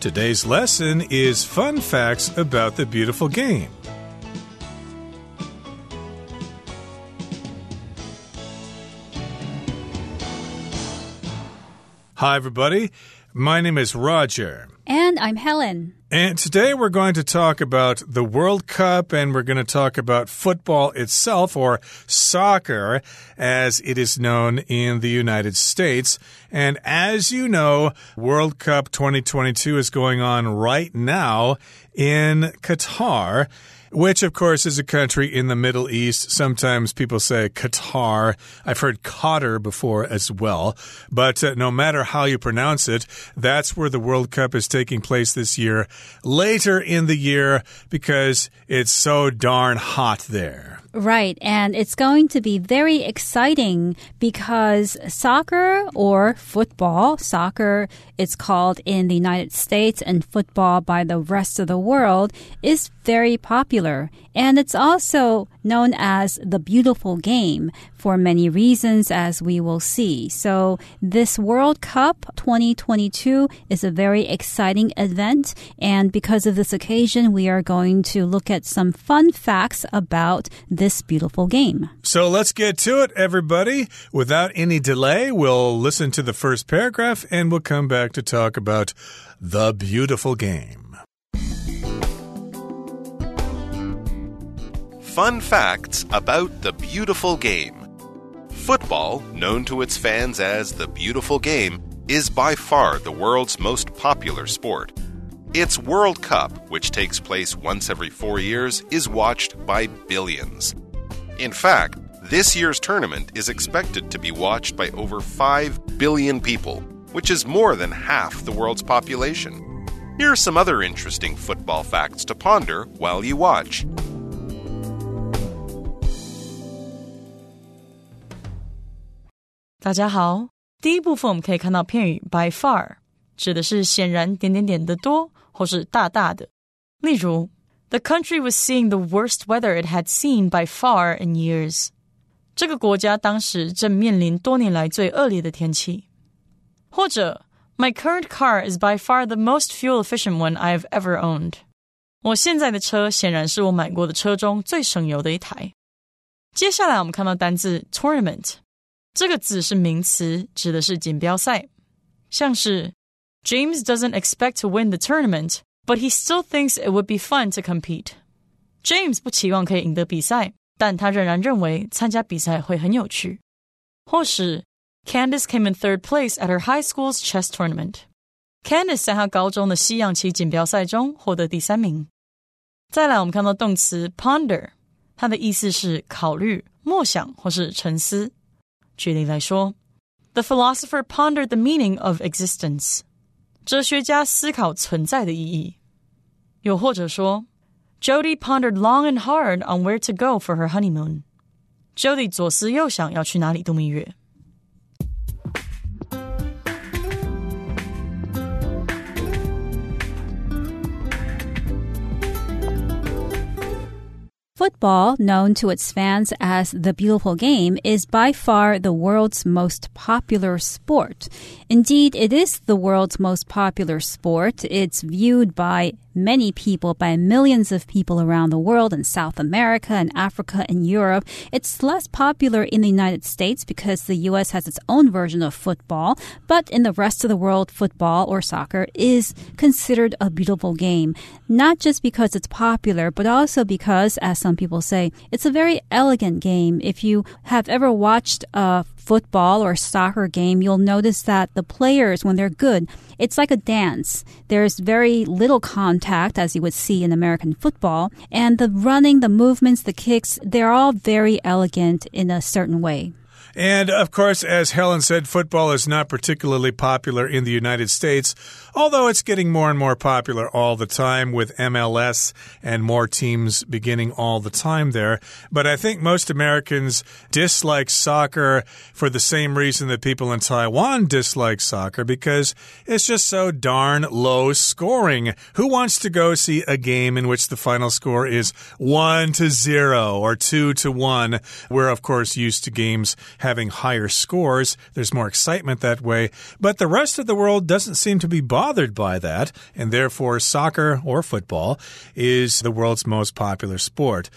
Today's lesson is fun facts about the beautiful game. Hi, everybody. My name is Roger. And I'm Helen. And today we're going to talk about the World Cup and we're going to talk about football itself or soccer as it is known in the United States. And as you know, World Cup 2022 is going on right now in Qatar which, of course, is a country in the Middle East. Sometimes people say Qatar. I've heard Qatar before as well. But uh, no matter how you pronounce it, that's where the World Cup is taking place this year, later in the year, because it's so darn hot there. Right. And it's going to be very exciting because soccer or football, soccer it's called in the United States and football by the rest of the world is very popular. And it's also known as the beautiful game for many reasons, as we will see. So, this World Cup 2022 is a very exciting event. And because of this occasion, we are going to look at some fun facts about this beautiful game. So, let's get to it, everybody. Without any delay, we'll listen to the first paragraph and we'll come back to talk about the beautiful game. Fun facts about the beautiful game. Football, known to its fans as the beautiful game, is by far the world's most popular sport. Its World Cup, which takes place once every four years, is watched by billions. In fact, this year's tournament is expected to be watched by over 5 billion people, which is more than half the world's population. Here are some other interesting football facts to ponder while you watch. 大家好，第一部分我们可以看到片语 by far，指的是显然点点点的多，或是大大的。例如，The country was seeing the worst weather it had seen by far in years。这个国家当时正面临多年来最恶劣的天气。或者，My current car is by far the most fuel efficient one I have ever owned。我现在的车显然是我买过的车中最省油的一台。接下来我们看到单字 tournament。 这个字是名词，指的是锦标赛，像是 James doesn't expect to win the tournament, but he still thinks it would be fun to compete. James 不期望可以赢得比赛，但他仍然认为参加比赛会很有趣。或是 Candice came in third place at her high school's chess tournament. Candice 在她高中的西洋棋锦标赛中获得第三名。再来，我们看到动词 ponder，它的意思是考虑、默想或是沉思。 举例来说，The philosopher pondered the meaning of existence。哲学家思考存在的意义。又或者说，Jody pondered long and hard on where to go for her honeymoon。Jody 左思右想要去哪里度蜜月。 Football, known to its fans as the beautiful game, is by far the world's most popular sport. Indeed, it is the world's most popular sport. It's viewed by many people, by millions of people around the world in South America and Africa and Europe. It's less popular in the United States because the U.S. has its own version of football, but in the rest of the world, football or soccer is considered a beautiful game. Not just because it's popular, but also because, as some people say, it's a very elegant game. If you have ever watched a football or soccer game, you'll notice that the players, when they're good, it's like a dance. There's very little contact, as you would see in American football. And the running, the movements, the kicks, they're all very elegant in a certain way. And of course, as Helen said, football is not particularly popular in the United States, although it's getting more and more popular all the time with MLS and more teams beginning all the time there. But I think most Americans dislike soccer for the same reason that people in Taiwan dislike soccer because it's just so darn low scoring. Who wants to go see a game in which the final score is 1 to 0 or 2 to 1? We're, of course, used to games having higher scores. There's more excitement that way. But the rest of the world doesn't seem to be bothered by that, and therefore, soccer or football is the world's most popular sport.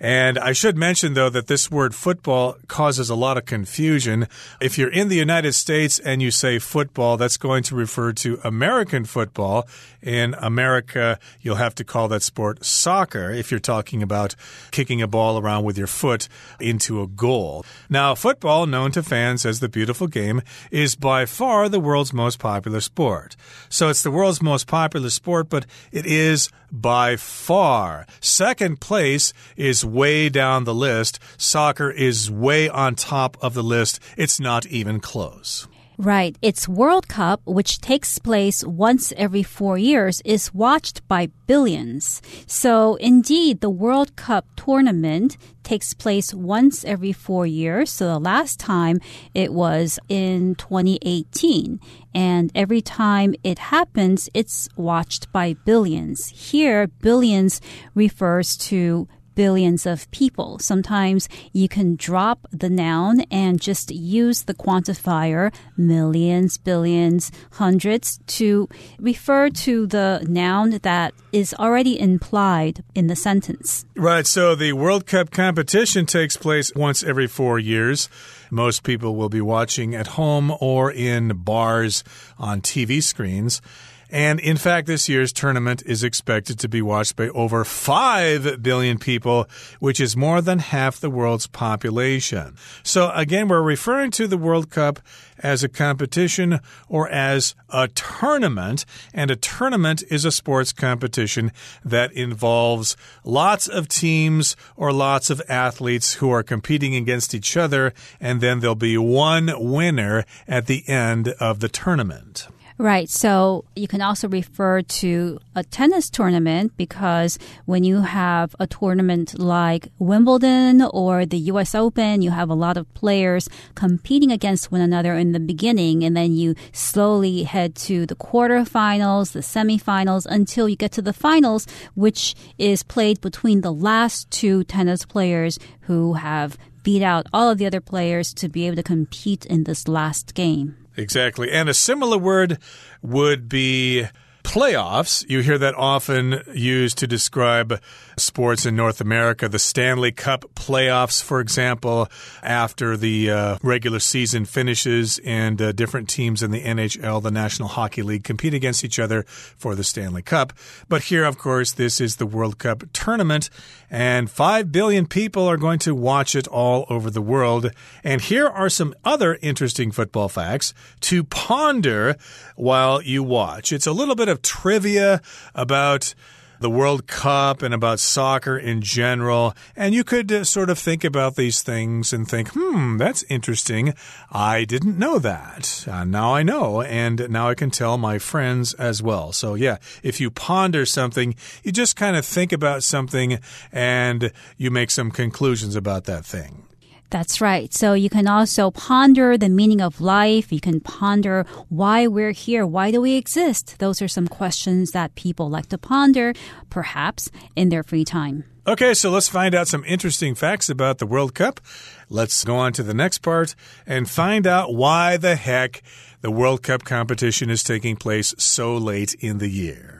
And I should mention, though, that this word football causes a lot of confusion. If you're in the United States and you say football, that's going to refer to American football. In America, you'll have to call that sport soccer if you're talking about kicking a ball around with your foot into a goal. Now, football, known to fans as the beautiful game, is by far the world's most popular sport. So it's the world's most popular sport, but it is by far. Second place is way down the list. Soccer is way on top of the list. It's not even close. Right. Its World Cup, which takes place once every four years, is watched by billions. So indeed, the World Cup tournament takes place once every four years. So the last time it was in 2018. And every time it happens, it's watched by billions. Here, billions refers to billions of people. Sometimes you can drop the noun and just use the quantifier millions, billions, hundreds to refer to the noun that is already implied in the sentence. Right. So the World Cup competition takes place once every four years. Most people will be watching at home or in bars on TV screens. And in fact, this year's tournament is expected to be watched by over 5 billion people, which is more than half the world's population. So again, we're referring to the World Cup as a competition or as a tournament. And a tournament is a sports competition that involves lots of teams or lots of athletes who are competing against each other. And then there'll be one winner at the end of the tournament. Right. So you can also refer to a tennis tournament because when you have a tournament like Wimbledon or the US Open, you have a lot of players competing against one another in the beginning and then you slowly head to the quarterfinals, the semifinals until you get to the finals, which is played between the last two tennis players who have beat out all of the other players to be able to compete in this last game. Exactly. And a similar word would be playoffs. You hear that often used to describe sports in North America. The Stanley Cup playoffs, for example, after the uh, regular season finishes and uh, different teams in the NHL, the National Hockey League, compete against each other for the Stanley Cup. But here, of course, this is the World Cup tournament, and 5 billion people are going to watch it all over the world. And here are some other interesting football facts to ponder while you watch. It's a little bit of trivia about the World Cup and about soccer in general. And you could uh, sort of think about these things and think, hmm, that's interesting. I didn't know that. Uh, now I know. And now I can tell my friends as well. So, yeah, if you ponder something, you just kind of think about something and you make some conclusions about that thing. That's right. So you can also ponder the meaning of life. You can ponder why we're here. Why do we exist? Those are some questions that people like to ponder, perhaps in their free time. Okay, so let's find out some interesting facts about the World Cup. Let's go on to the next part and find out why the heck the World Cup competition is taking place so late in the year.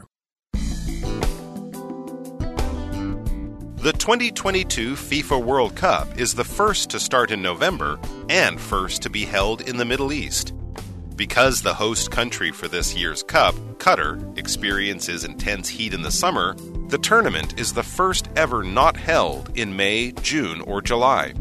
The 2022 FIFA World Cup is the first to start in November and first to be held in the Middle East. Because the host country for this year's Cup, Qatar, experiences intense heat in the summer, the tournament is the first ever not held in May, June, or July.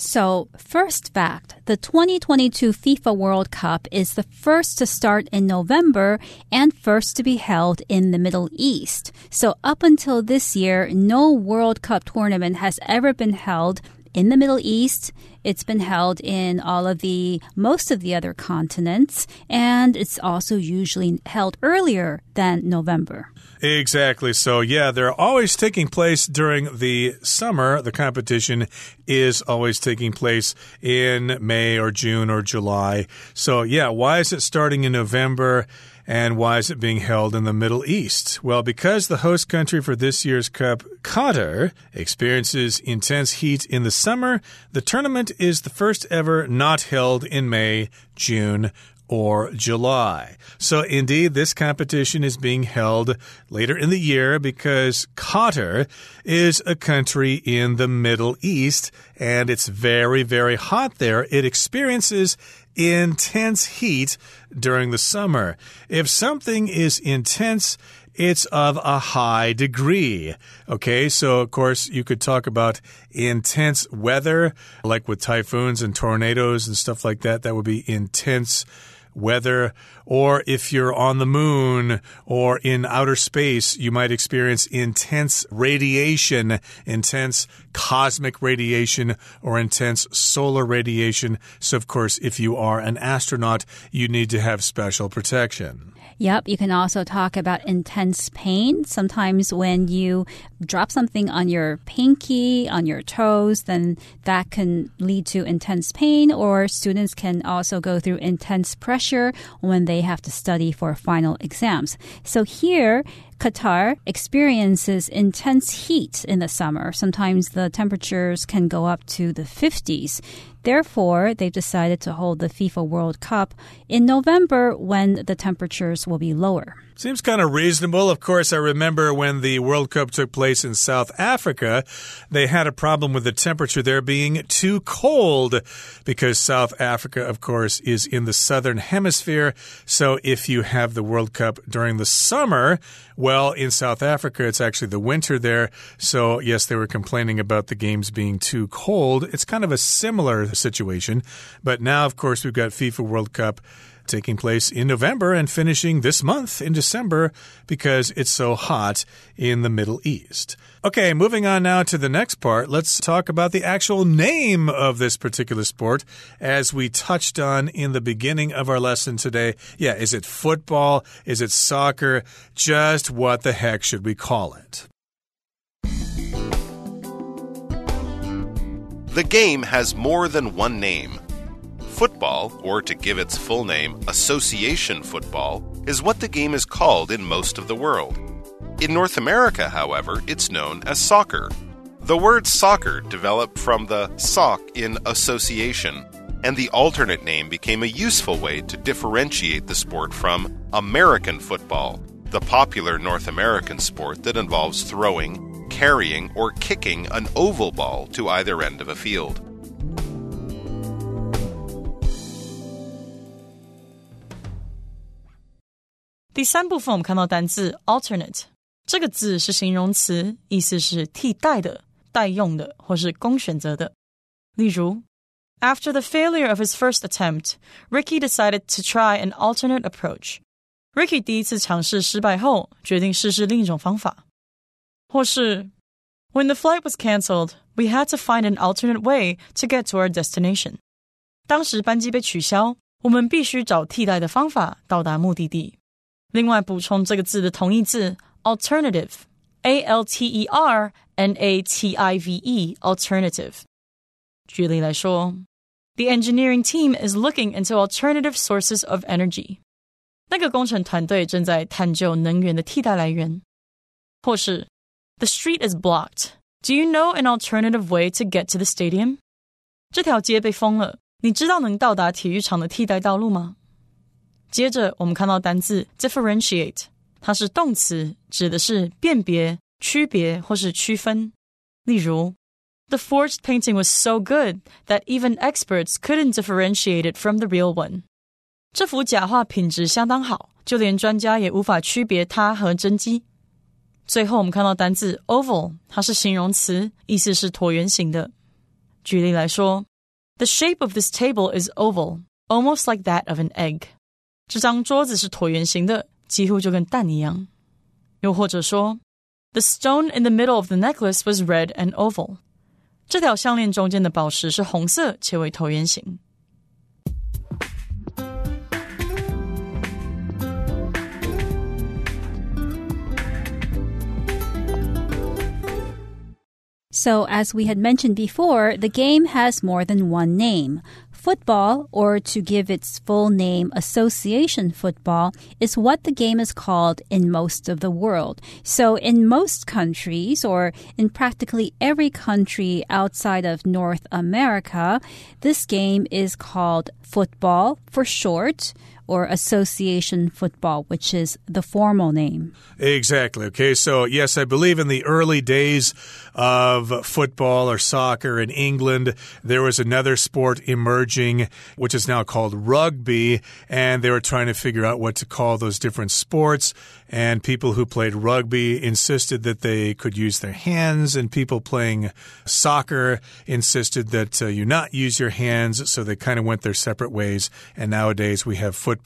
So, first fact the 2022 FIFA World Cup is the first to start in November and first to be held in the Middle East. So, up until this year, no World Cup tournament has ever been held in the Middle East. It's been held in all of the most of the other continents, and it's also usually held earlier than November. Exactly. So, yeah, they're always taking place during the summer. The competition is always taking place in May or June or July. So, yeah, why is it starting in November? And why is it being held in the Middle East? Well, because the host country for this year's Cup, Qatar, experiences intense heat in the summer, the tournament is the first ever not held in May, June, or July. So, indeed, this competition is being held later in the year because Qatar is a country in the Middle East and it's very, very hot there. It experiences intense heat during the summer. If something is intense, it's of a high degree. Okay, so of course you could talk about intense weather, like with typhoons and tornadoes and stuff like that. That would be intense weather, or if you're on the moon or in outer space, you might experience intense radiation, intense cosmic radiation, or intense solar radiation. So, of course, if you are an astronaut, you need to have special protection. Yep, you can also talk about intense pain. Sometimes when you drop something on your pinky, on your toes, then that can lead to intense pain, or students can also go through intense pressure when they have to study for final exams. So here, Qatar experiences intense heat in the summer. Sometimes the temperatures can go up to the 50s. Therefore, they've decided to hold the FIFA World Cup in November when the temperatures will be lower. Seems kind of reasonable. Of course, I remember when the World Cup took place in South Africa, they had a problem with the temperature there being too cold because South Africa, of course, is in the southern hemisphere. So if you have the World Cup during the summer, well, in South Africa, it's actually the winter there. So, yes, they were complaining about the games being too cold. It's kind of a similar situation. But now, of course, we've got FIFA World Cup taking place in November and finishing this month in December because it's so hot in the Middle East. Okay, moving on now to the next part. Let's talk about the actual name of this particular sport as we touched on in the beginning of our lesson today. Yeah, is it football? Is it soccer? Just what the heck should we call it? The game has more than one name. Football, or to give its full name, association football, is what the game is called in most of the world. In North America, however, it's known as soccer. The word soccer developed from the soc in association, and the alternate name became a useful way to differentiate the sport from American football, the popular North American sport that involves throwing, carrying, or kicking an oval ball to either end of a field. 第三部分我们看到单字 alternate 这个字是形容词，意思是替代的、代用的或是供选择的。例如，After the failure of his first attempt, Ricky decided to try an alternate approach. Ricky 第一次尝试失败后，决定试试另一种方法。或是，When the flight was cancelled, we had to find an alternate way to get to our destination. 当时班机被取消，我们必须找替代的方法到达目的地。 另外补充这个字的同义字 alternative，a l t e r n a t i v e，alternative。举例来说，The engineering team is looking into alternative sources of energy。那个工程团队正在探究能源的替代来源。或是，The street is blocked。Do you know an alternative way to get to the stadium？这条街被封了，你知道能到达体育场的替代道路吗？ 接着，我们看到单字 differentiate，它是动词，指的是辨别、区别或是区分。例如，The forged painting was so good that even experts couldn't differentiate it from the real one。这幅假画品质相当好，就连专家也无法区别它和真迹。最后，我们看到单字 oval，它是形容词，意思是椭圆形的。举例来说，The shape of this table is oval, almost like that of an egg。 这张桌子是椭圆形的，几乎就跟蛋一样。又或者说，The stone in the middle of the necklace was red and oval。这条项链中间的宝石是红色且为椭圆形。 So, as we had mentioned before, the game has more than one name. Football, or to give its full name, association football, is what the game is called in most of the world. So, in most countries, or in practically every country outside of North America, this game is called football for short or association football, which is the formal name. Exactly. Okay. So, yes, I believe in the early days of football or soccer in England, there was another sport emerging, which is now called rugby. And they were trying to figure out what to call those different sports. And people who played rugby insisted that they could use their hands, and people playing soccer insisted that uh, you not use your hands. So they kind of went their separate ways. And nowadays we have football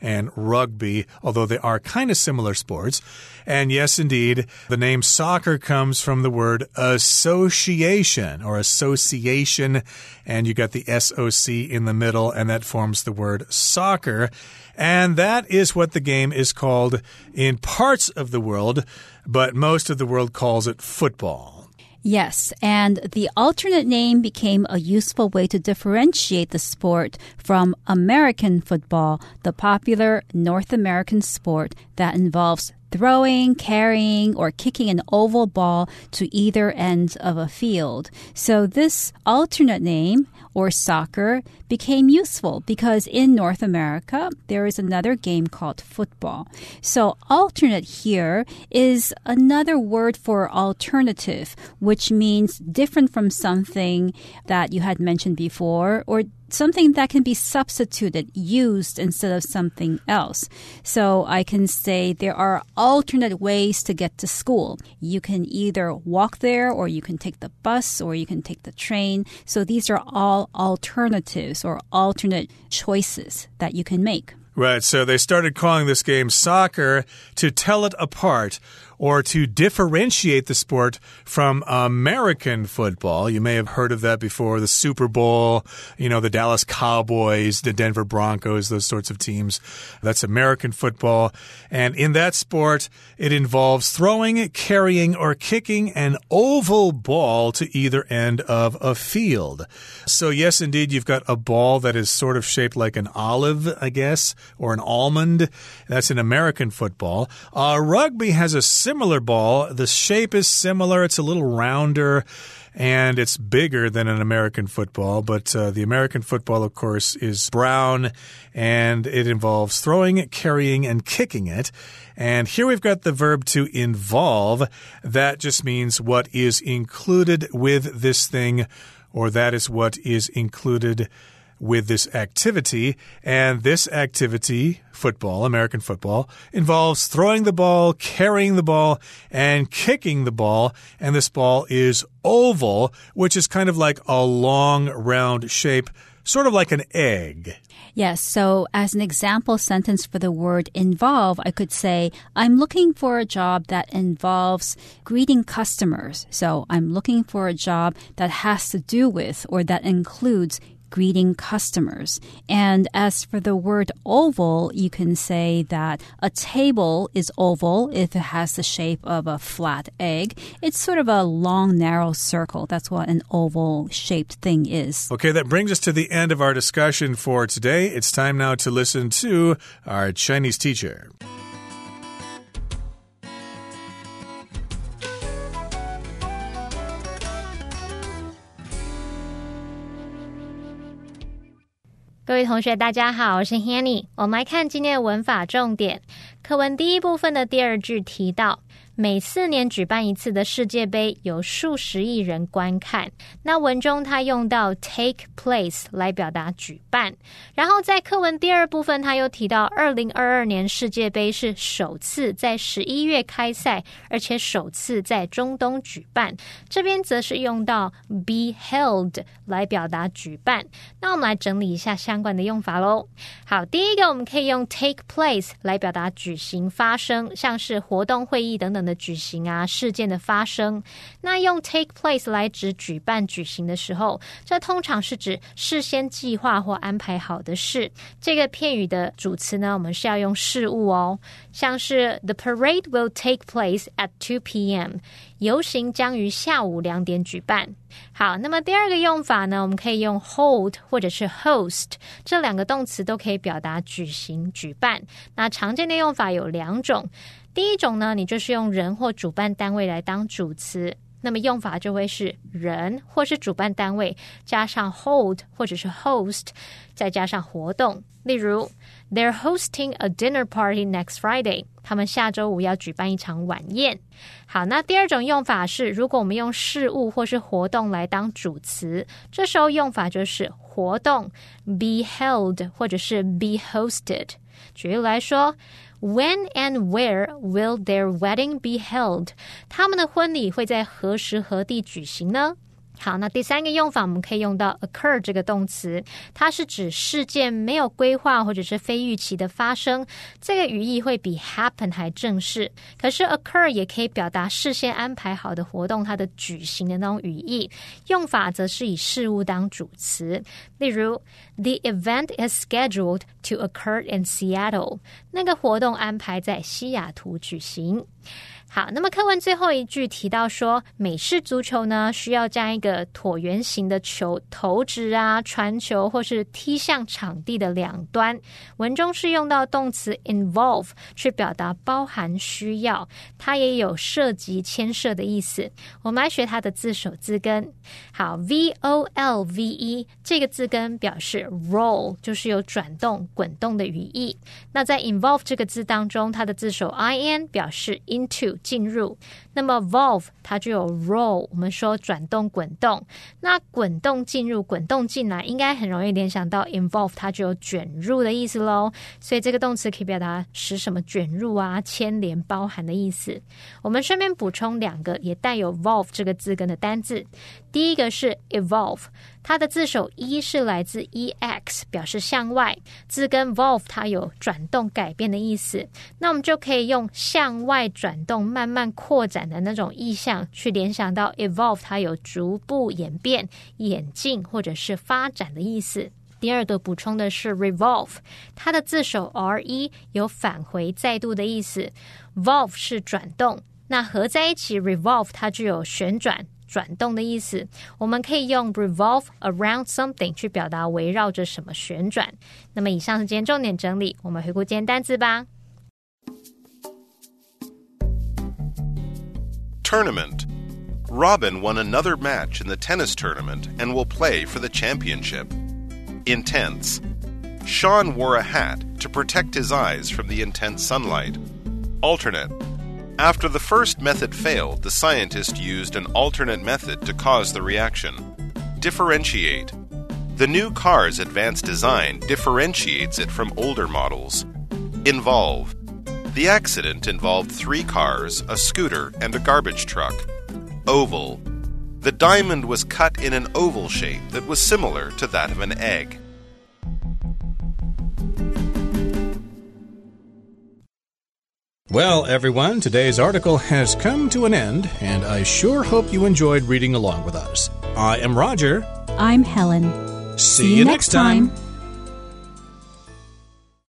and rugby, although they are kind of similar sports. And yes, indeed, the name soccer comes from the word association or association. And you got the SOC in the middle, and that forms the word soccer. And that is what the game is called in parts of the world, but most of the world calls it football. Yes, and the alternate name became a useful way to differentiate the sport from American football, the popular North American sport that involves throwing, carrying, or kicking an oval ball to either end of a field. So this alternate name or soccer became useful because in North America, there is another game called football. So alternate here is another word for alternative, which means different from something that you had mentioned before or something that can be substituted, used instead of something else. So I can say there are alternate ways to get to school. You can either walk there or you can take the bus or you can take the train. So these are all alternatives or alternate choices that you can make. Right, so they started calling this game soccer to tell it apart or to differentiate the sport from American football. You may have heard of that before the Super Bowl, you know, the Dallas Cowboys, the Denver Broncos, those sorts of teams. That's American football. And in that sport, it involves throwing, carrying, or kicking an oval ball to either end of a field. So, yes, indeed, you've got a ball that is sort of shaped like an olive, I guess, or an almond. That's in American football. Uh, rugby has a similar ball. The shape is similar, it's a little rounder and it's bigger than an American football. But uh, the American football, of course, is brown and it involves throwing carrying, and kicking it. And here we've got the verb to involve. That just means what is included with this thing, or that is what is included with this activity. And this activity, football, American football, involves throwing the ball, carrying the ball, and kicking the ball. And this ball is oval, which is kind of like a long, round shape, sort of like an egg. Yes, so as an example sentence for the word involve, I could say, I'm looking for a job that involves greeting customers. So I'm looking for a job that has to do with or that includes greeting customers. And as for the word oval, you can say that a table is oval if it has the shape of a flat egg. It's sort of a long, narrow circle. That's what an oval shaped thing is. Okay, that brings us to the end of our discussion for today. It's time now to listen to our Chinese teacher. 各位同学，大家好，我是 Hanny。我们来看今天的文法重点。课文第一部分的第二句提到。每四年举办一次的世界杯有数十亿人观看。那文中他用到 take place 来表达举办，然后在课文第二部分他又提到，二零二二年世界杯是首次在十一月开赛，而且首次在中东举办。这边则是用到 be held 来表达举办。那我们来整理一下相关的用法喽。好，第一个我们可以用 take place 来表达举行、发生，像是活动、会议等等。的举行啊，事件的发生。那用 take place 来指举办、举行的时候，这通常是指事先计划或安排好的事。这个片语的主词呢，我们是要用事物哦，像是 The parade will take place at two p.m. 游行将于下午两点举办。好，那么第二个用法呢，我们可以用 hold 或者是 host 这两个动词都可以表达举行、举办。那常见的用法有两种，第一种呢，你就是用人或主办单位来当主词，那么用法就会是人或是主办单位加上 hold 或者是 host，再加上活动。例如，They're hosting a dinner party next Friday。他们下周五要举办一场晚宴。好，那第二种用法是，如果我们用事物或是活动来当主词，这时候用法就是活动 be held 或者是 be hosted。举例来说 ，When and where will their wedding be held？他们的婚礼会在何时何地举行呢？ 好，那第三个用法我们可以用到 occur 这个动词，它是指事件没有规划或者是非预期的发生。这个语义会比 happen 还正式。可是 occur 也可以表达事先安排好的活动它的举行的那种语义。用法则是以事物当主词。例如，The event is scheduled to occur in Seattle。那个活动安排在西雅图举行。好，那么课文最后一句提到说，美式足球呢需要将一个椭圆形的球投掷啊、传球或是踢向场地的两端。文中是用到动词 involve 去表达包含需要，它也有涉及、牵涉的意思。我们来学它的字首字根。好，v o l v e 这个字根表示 roll，就是有转动、滚动的语义。那在 involve 这个字当中，它的字首 i n 表示 into。进入，那么 volve 它就有 roll，我们说转动、滚动。那滚动进入、滚动进来，应该很容易联想到 involve，它就有卷入的意思喽。所以这个动词可以表达使什么卷入啊、牵连、包含的意思。我们顺便补充两个也带有 volve 这个字根的单字。第一个是 evolve。它的字首一是来自 e x，表示向外。字根 volve 它有转动、改变的意思。那我们就可以用向外转动、慢慢扩展的那种意象，去联想到 evolve 它有逐步演变、演进或者是发展的意思。第二个补充的是 revolve，它的字首 r e 有返回、再度的意思。volve 是转动，那合在一起 revolve 它具有旋转。转动的意思，我们可以用 revolve around something 去表达围绕着什么旋转。那么以上是今天重点整理，我们回顾今天单词吧。Tournament. Robin won another match in the tennis tournament and will play for the championship. Intense. Sean wore a hat to protect his eyes from the intense sunlight. Alternate. After the first method failed, the scientist used an alternate method to cause the reaction. Differentiate. The new car's advanced design differentiates it from older models. Involve. The accident involved three cars, a scooter, and a garbage truck. Oval. The diamond was cut in an oval shape that was similar to that of an egg. Well, everyone, today's article has come to an end, and I sure hope you enjoyed reading along with us. I am Roger. I'm Helen. See, See you, next time. time.